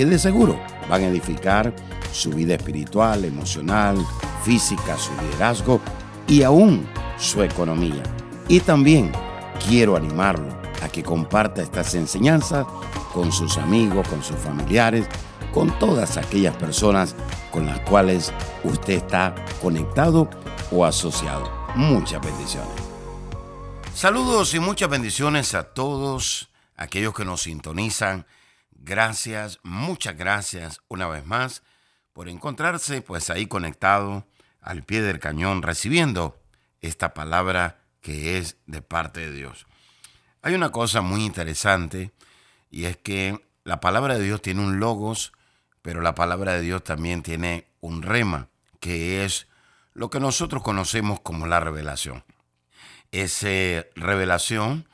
que de seguro van a edificar su vida espiritual, emocional, física, su liderazgo y aún su economía. Y también quiero animarlo a que comparta estas enseñanzas con sus amigos, con sus familiares, con todas aquellas personas con las cuales usted está conectado o asociado. Muchas bendiciones. Saludos y muchas bendiciones a todos aquellos que nos sintonizan. Gracias, muchas gracias una vez más por encontrarse pues ahí conectado al pie del cañón recibiendo esta palabra que es de parte de Dios. Hay una cosa muy interesante y es que la palabra de Dios tiene un logos, pero la palabra de Dios también tiene un rema, que es lo que nosotros conocemos como la revelación. Esa revelación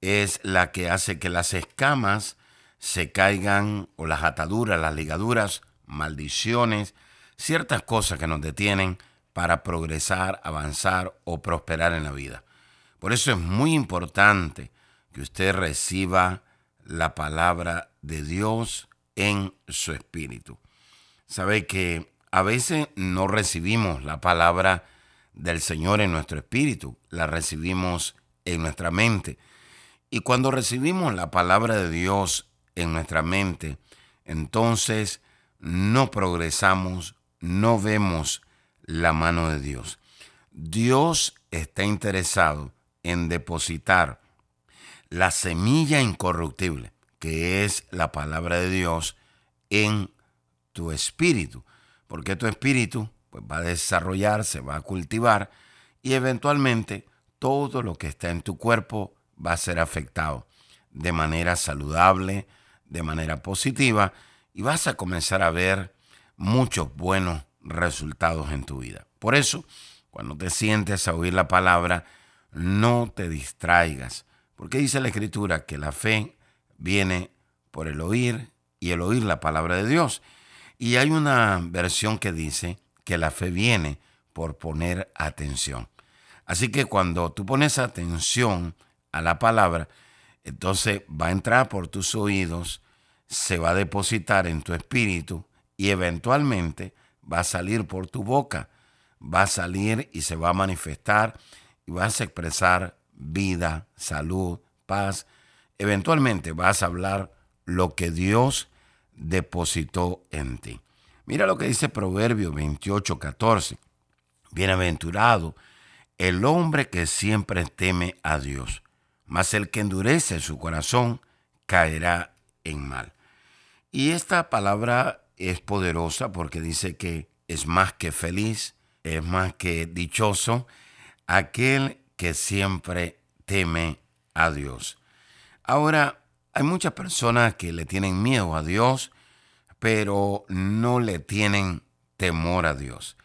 es la que hace que las escamas se caigan o las ataduras, las ligaduras, maldiciones, ciertas cosas que nos detienen para progresar, avanzar o prosperar en la vida. Por eso es muy importante que usted reciba la palabra de Dios en su espíritu. Sabe que a veces no recibimos la palabra del Señor en nuestro espíritu, la recibimos en nuestra mente. Y cuando recibimos la palabra de Dios en nuestra mente, entonces no progresamos, no vemos la mano de Dios. Dios está interesado en depositar la semilla incorruptible, que es la palabra de Dios, en tu espíritu, porque tu espíritu pues, va a desarrollarse, va a cultivar y eventualmente todo lo que está en tu cuerpo va a ser afectado de manera saludable, de manera positiva y vas a comenzar a ver muchos buenos resultados en tu vida. Por eso, cuando te sientes a oír la palabra, no te distraigas, porque dice la Escritura que la fe viene por el oír y el oír la palabra de Dios. Y hay una versión que dice que la fe viene por poner atención. Así que cuando tú pones atención a la palabra, entonces va a entrar por tus oídos, se va a depositar en tu espíritu y eventualmente va a salir por tu boca, va a salir y se va a manifestar y vas a expresar vida, salud, paz. Eventualmente vas a hablar lo que Dios depositó en ti. Mira lo que dice Proverbio 28, 14. Bienaventurado el hombre que siempre teme a Dios, mas el que endurece su corazón caerá en mal. Y esta palabra es poderosa porque dice que es más que feliz, es más que dichoso aquel que siempre teme a Dios. Ahora, hay muchas personas que le tienen miedo a Dios, pero no le tienen temor a Dios.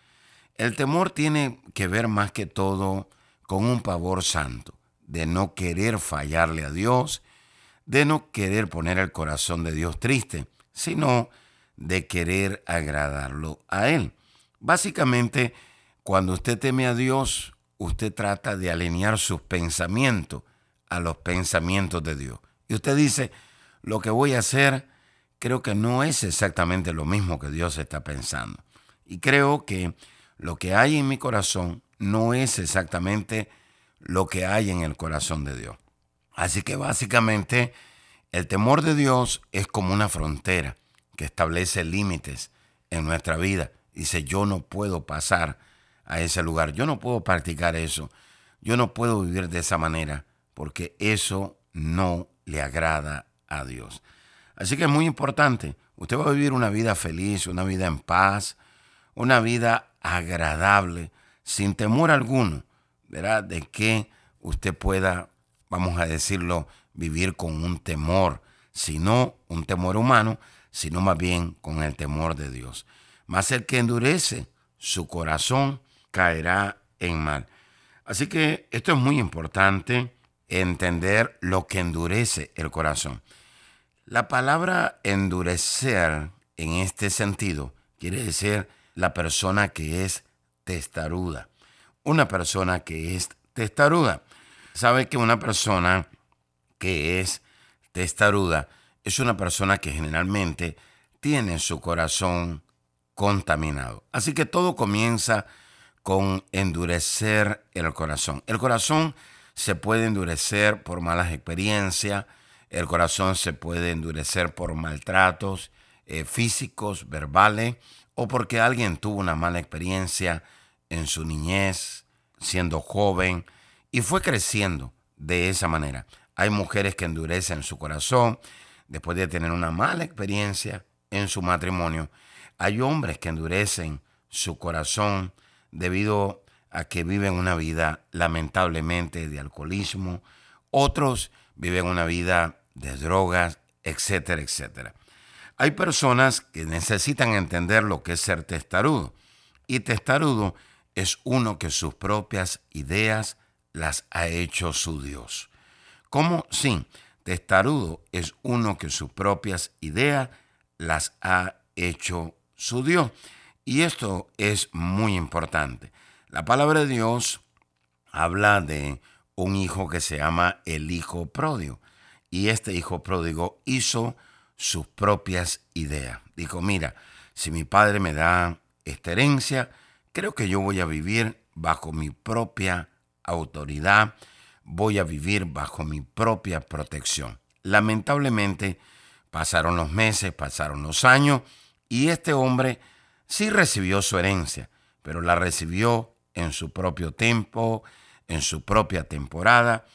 El temor tiene que ver más que todo con un pavor santo, de no querer fallarle a Dios, de no querer poner el corazón de Dios triste, sino de querer agradarlo a Él. Básicamente, cuando usted teme a Dios, usted trata de alinear sus pensamientos a los pensamientos de Dios. Y usted dice, lo que voy a hacer creo que no es exactamente lo mismo que Dios está pensando. Y creo que lo que hay en mi corazón no es exactamente lo que hay en el corazón de Dios. Así que básicamente el temor de Dios es como una frontera que establece límites en nuestra vida. Dice, yo no puedo pasar a ese lugar. Yo no puedo practicar eso. Yo no puedo vivir de esa manera porque eso no le agrada a Dios. Así que es muy importante. Usted va a vivir una vida feliz, una vida en paz, una vida agradable, sin temor alguno, ¿verdad? De que usted pueda, vamos a decirlo, vivir con un temor, sino un temor humano, sino más bien con el temor de Dios. Mas el que endurece su corazón caerá en mal. Así que esto es muy importante, entender lo que endurece el corazón. La palabra endurecer en este sentido quiere decir la persona que es testaruda. Una persona que es testaruda. Sabe que una persona que es testaruda es una persona que generalmente tiene su corazón contaminado. Así que todo comienza con endurecer el corazón. El corazón se puede endurecer por malas experiencias, el corazón se puede endurecer por maltratos eh, físicos, verbales, o porque alguien tuvo una mala experiencia en su niñez, siendo joven, y fue creciendo de esa manera. Hay mujeres que endurecen su corazón después de tener una mala experiencia en su matrimonio. Hay hombres que endurecen su corazón debido a que viven una vida lamentablemente de alcoholismo, otros viven una vida de drogas, etcétera, etcétera. Hay personas que necesitan entender lo que es ser testarudo y testarudo es uno que sus propias ideas las ha hecho su Dios. ¿Cómo? Sí, testarudo es uno que sus propias ideas las ha hecho su Dios. Y esto es muy importante. La palabra de Dios habla de un hijo que se llama el hijo pródigo. Y este hijo pródigo hizo sus propias ideas. Dijo, mira, si mi padre me da esta herencia, creo que yo voy a vivir bajo mi propia autoridad, voy a vivir bajo mi propia protección. Lamentablemente, pasaron los meses, pasaron los años, y este hombre sí recibió su herencia, pero la recibió en su propio tiempo, en su propia temporada,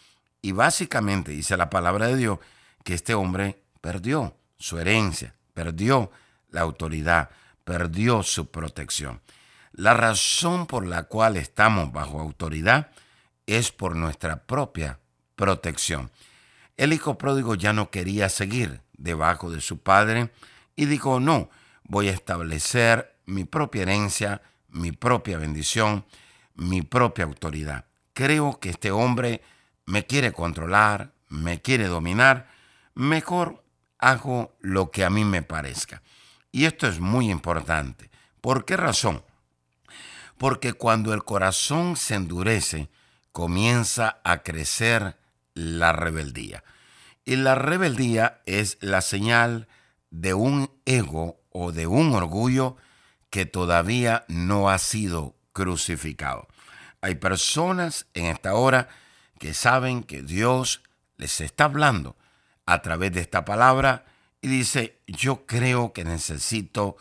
y básicamente dice la palabra de Dios que este hombre perdió su herencia, perdió la autoridad, perdió su protección. La razón por la cual estamos bajo autoridad es por nuestra propia protección. El hijo pródigo ya no quería seguir debajo de su padre y dijo, no, voy a establecer mi propia herencia, mi propia bendición, mi propia autoridad. Creo que este hombre me quiere controlar, me quiere dominar, mejor hago lo que a mí me parezca. Y esto es muy importante. ¿Por qué razón? Porque cuando el corazón se endurece, comienza a crecer la rebeldía. Y la rebeldía es la señal de un ego o de un orgullo que todavía no ha sido crucificado. Hay personas en esta hora que saben que Dios les está hablando a través de esta palabra y dice, yo creo que necesito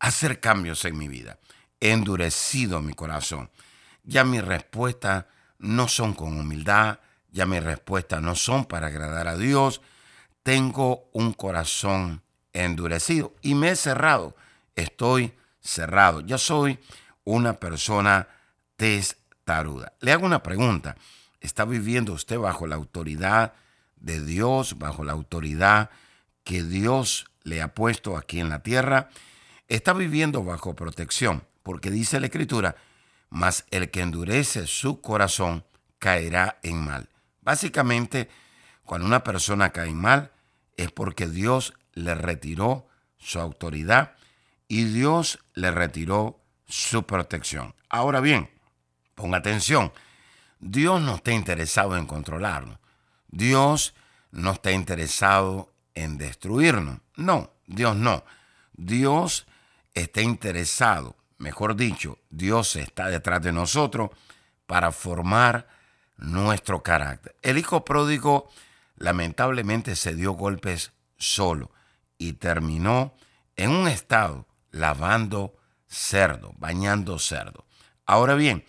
hacer cambios en mi vida. He endurecido mi corazón. Ya mis respuestas no son con humildad, ya mis respuestas no son para agradar a Dios. Tengo un corazón endurecido y me he cerrado. Estoy cerrado. Ya soy una persona testaruda. Le hago una pregunta. ¿Está viviendo usted bajo la autoridad de Dios, bajo la autoridad que Dios le ha puesto aquí en la tierra? Está viviendo bajo protección, porque dice la Escritura, mas el que endurece su corazón caerá en mal. Básicamente, cuando una persona cae en mal, es porque Dios le retiró su autoridad y Dios le retiró su protección. Ahora bien, ponga atención, Dios no está interesado en controlarnos. Dios no está interesado en destruirnos. No, Dios no. Dios está interesado, mejor dicho, Dios está detrás de nosotros para formar nuestro carácter. El hijo pródigo lamentablemente se dio golpes solo y terminó en un estado lavando cerdo, bañando cerdo. Ahora bien,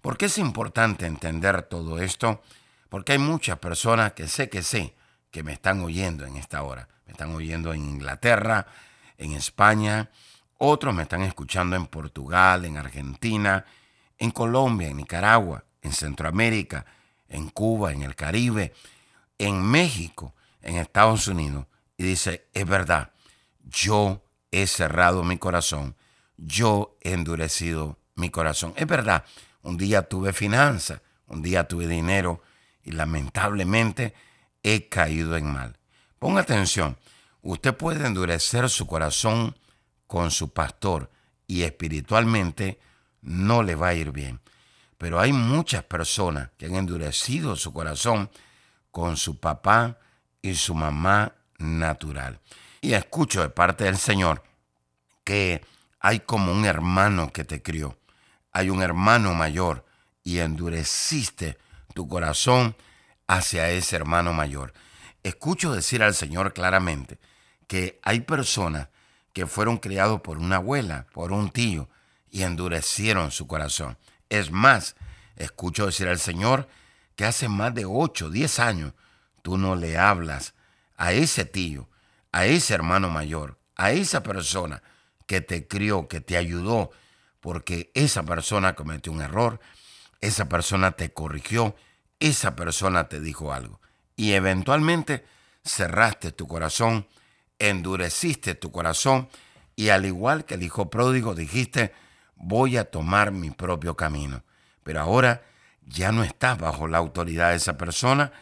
¿por qué es importante entender todo esto? Porque hay muchas personas que sé que sé que me están oyendo en esta hora. Me están oyendo en Inglaterra, en España, otros me están escuchando en Portugal, en Argentina, en Colombia, en Nicaragua, en Centroamérica, en Cuba, en el Caribe, en México, en Estados Unidos. Y dice, es verdad, yo he cerrado mi corazón, yo he endurecido mi corazón. Es verdad, un día tuve finanzas, un día tuve dinero y lamentablemente he caído en mal. Ponga atención, usted puede endurecer su corazón con su pastor y espiritualmente no le va a ir bien. Pero hay muchas personas que han endurecido su corazón con su papá y su mamá natural. Y escucho de parte del Señor que hay como un hermano que te crió, hay un hermano mayor y endureciste tu corazón hacia ese hermano mayor. Escucho decir al Señor claramente que hay personas que fueron criados por una abuela, por un tío, y endurecieron su corazón. Es más, escucho decir al Señor que hace más de 8, 10 años tú no le hablas a ese tío, a ese hermano mayor, a esa persona que te crió, que te ayudó, porque esa persona cometió un error, esa persona te corrigió, esa persona te dijo algo. Y eventualmente cerraste tu corazón, endureciste tu corazón y al igual que el hijo pródigo dijiste, voy a tomar mi propio camino. Pero ahora ya no estás bajo la autoridad de esa persona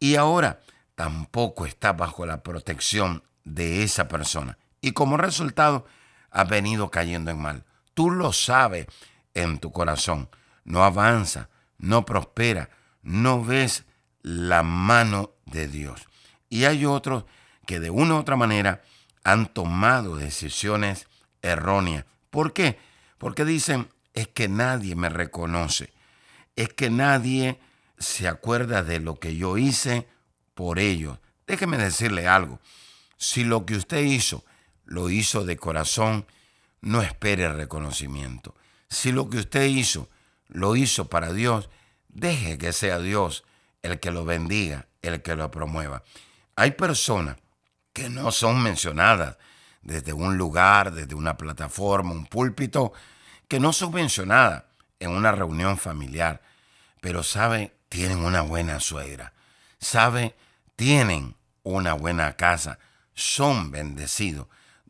y ahora tampoco estás bajo la protección de esa persona. Y como resultado, has venido cayendo en mal. Tú lo sabes en tu corazón. No avanza, no prospera, no ves la mano de Dios. Y hay otros que de una u otra manera han tomado decisiones erróneas. ¿Por qué? Porque dicen, es que nadie me reconoce, es que nadie se acuerda de lo que yo hice por ellos. Déjeme decirle algo, si lo que usted hizo lo hizo de corazón, no espere reconocimiento. Si lo que usted hizo lo hizo para Dios, deje que sea Dios el que lo bendiga, el que lo promueva. Hay personas que no son mencionadas desde un lugar, desde una plataforma, un púlpito, que no son mencionadas en una reunión familiar, pero sabe, tienen una buena suegra, sabe, tienen una buena casa, son bendecidos.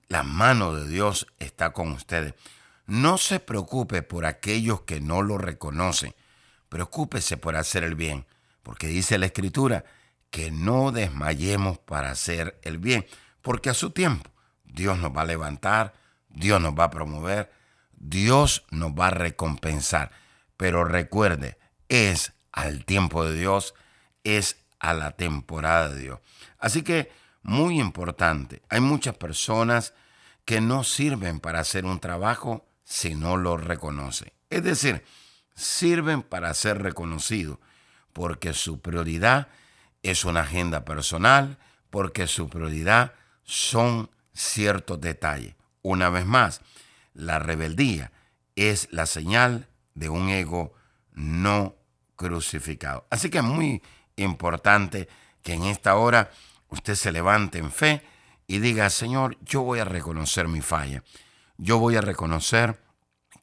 La mano de Dios está con ustedes. No se preocupe por aquellos que no lo reconocen. Preocúpese por hacer el bien, porque dice la Escritura que no desmayemos para hacer el bien, porque a su tiempo Dios nos va a levantar, Dios nos va a promover, Dios nos va a recompensar. Pero recuerde, es al tiempo de Dios, es a la temporada de Dios. Así que muy importante. Hay muchas personas que no sirven para hacer un trabajo si no lo reconocen. Es decir, sirven para ser reconocidos porque su prioridad es una agenda personal, porque su prioridad son ciertos detalles. Una vez más, la rebeldía es la señal de un ego no crucificado. Así que es muy importante que en esta hora usted se levante en fe y diga, Señor, yo voy a reconocer mi falla. Yo voy a reconocer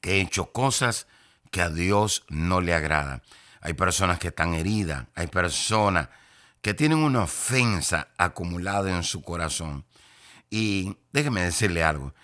que he hecho cosas que a Dios no le agrada. Hay personas que están heridas, hay personas que tienen una ofensa acumulada en su corazón. Y déjeme decirle algo,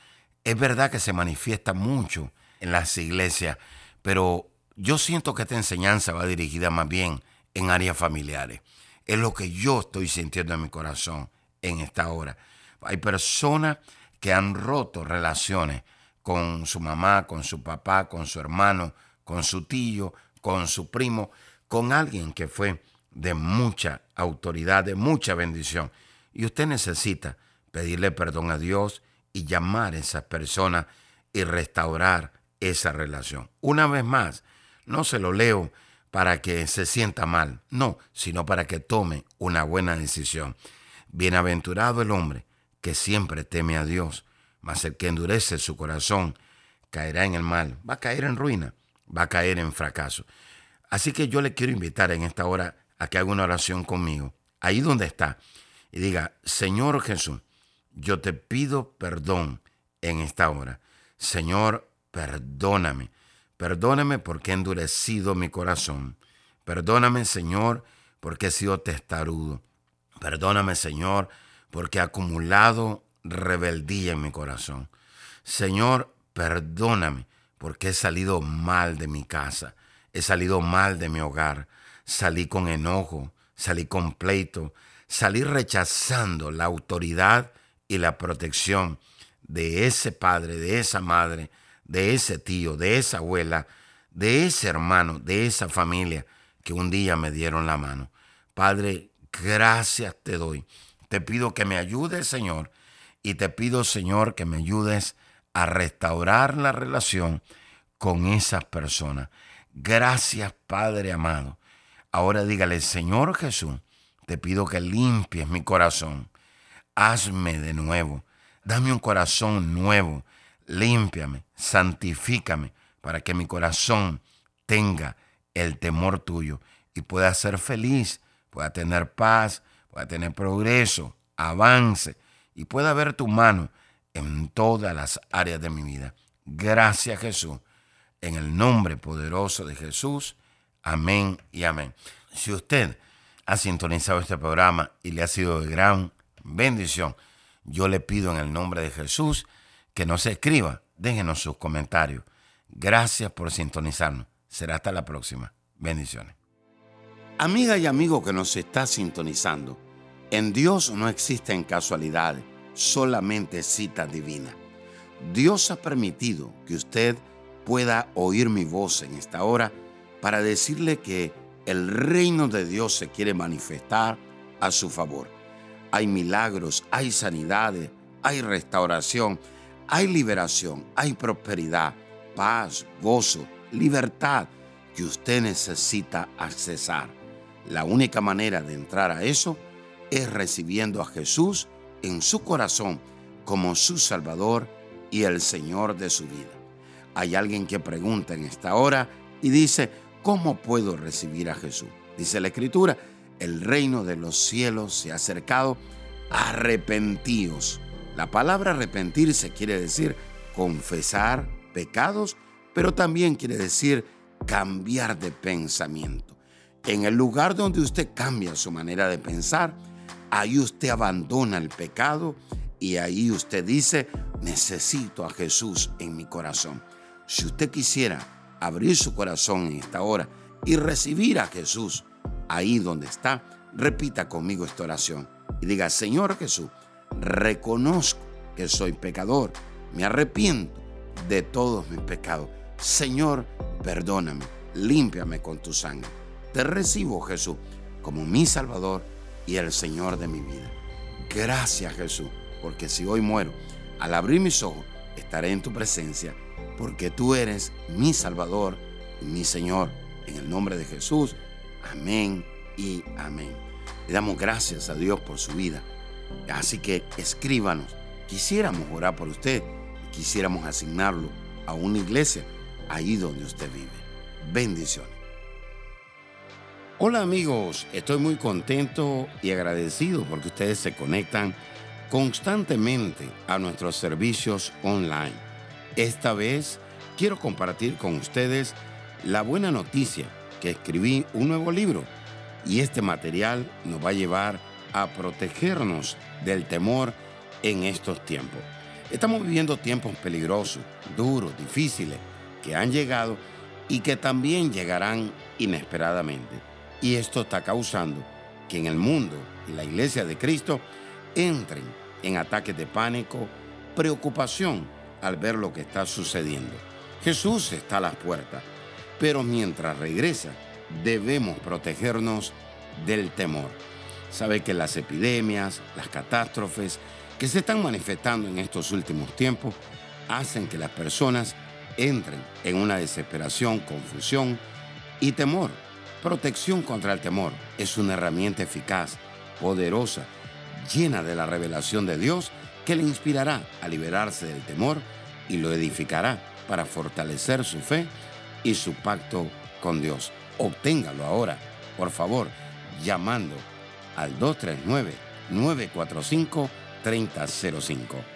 es verdad que se manifiesta mucho en las iglesias, pero yo siento que esta enseñanza va dirigida más bien en áreas familiares es lo que yo estoy sintiendo en mi corazón en esta hora. Hay personas que han roto relaciones con su mamá, con su papá, con su hermano, con su tío, con su primo, con alguien que fue de mucha autoridad, de mucha bendición. Y usted necesita pedirle perdón a Dios y llamar a esas personas y restaurar esa relación. Una vez más, no se lo leo para que se sienta mal, no, sino para que tome una buena decisión. Bienaventurado el hombre que siempre teme a Dios, mas el que endurece su corazón caerá en el mal, va a caer en ruina, va a caer en fracaso. Así que yo le quiero invitar en esta hora a que haga una oración conmigo, ahí donde está, y diga, Señor Jesús, yo te pido perdón en esta hora. Señor, perdóname Perdóname porque he endurecido mi corazón. Perdóname, Señor, porque he sido testarudo. Perdóname, Señor, porque he acumulado rebeldía en mi corazón. Señor, perdóname porque he salido mal de mi casa, he salido mal de mi hogar, salí con enojo, salí con pleito, salí rechazando la autoridad y la protección de ese padre, de esa madre, de ese tío, de esa abuela, de ese hermano, de esa familia que un día me dieron la mano. Padre, gracias te doy. Te pido que me ayudes, Señor, y te pido, Señor, que me ayudes a restaurar la relación con esas personas. Gracias, Padre amado. Ahora dígale, Señor Jesús, te pido que limpies mi corazón. Hazme de nuevo. Dame un corazón nuevo. Límpiame, santifícame, para que mi corazón tenga el temor tuyo y pueda ser feliz, pueda tener paz, pueda tener progreso, avance y pueda ver tu mano en todas las áreas de mi vida. Gracias Jesús. En el nombre poderoso de Jesús. Amén y amén. Si usted ha sintonizado este programa y le ha sido de gran bendición, yo le pido en el nombre de Jesús que nos escriba, déjenos sus comentarios. Gracias por sintonizarnos. Será hasta la próxima. Bendiciones. Amiga y amigo que nos está sintonizando, en Dios no existen casualidades, solamente cita divina. Dios ha permitido que usted pueda oír mi voz en esta hora para decirle que el reino de Dios se quiere manifestar a su favor. Hay milagros, hay sanidades, hay restauración, hay liberación, hay prosperidad, paz, gozo, libertad que usted necesita accesar. La única manera de entrar a eso es recibiendo a Jesús en su corazón como su Salvador y el Señor de su vida. Hay alguien que pregunta en esta hora y dice, ¿cómo puedo recibir a Jesús? Dice la Escritura, el reino de los cielos se ha acercado, arrepentíos. La palabra arrepentirse quiere decir confesar pecados, pero también quiere decir cambiar de pensamiento. En el lugar donde usted cambia su manera de pensar, ahí usted abandona el pecado y ahí usted dice, necesito a Jesús en mi corazón. Si usted quisiera abrir su corazón en esta hora y recibir a Jesús ahí donde está, repita conmigo esta oración y diga, Señor Jesús, reconozco que soy pecador, me arrepiento de todos mis pecados. Señor, perdóname, límpiame con tu sangre. Te recibo, Jesús, como mi Salvador y el Señor de mi vida. Gracias, Jesús, porque si hoy muero, al abrir mis ojos, estaré en tu presencia, porque tú eres mi Salvador y mi Señor. En el nombre de Jesús, amén y amén. Le damos gracias a Dios por su vida. Así que escríbanos. Quisiéramos orar por usted. Quisiéramos asignarlo a una iglesia ahí donde usted vive. Bendiciones. Hola amigos, estoy muy contento y agradecido porque ustedes se conectan constantemente a nuestros servicios online. Esta vez quiero compartir con ustedes la buena noticia que escribí un nuevo libro y este material nos va a llevar a protegernos del temor en estos tiempos. Estamos viviendo tiempos peligrosos, duros, difíciles, que han llegado y que también llegarán inesperadamente. Y esto está causando que en el mundo y la iglesia de Cristo entren en ataques de pánico, preocupación al ver lo que está sucediendo. Jesús está a las puertas, pero mientras regresa debemos protegernos del temor. Sabe que las epidemias, las catástrofes que se están manifestando en estos últimos tiempos hacen que las personas entren en una desesperación, confusión y temor. Protección contra el temor es una herramienta eficaz, poderosa, llena de la revelación de Dios que le inspirará a liberarse del temor y lo edificará para fortalecer su fe y su pacto con Dios. Obténgalo ahora, por favor, llamando al 239-945-3005.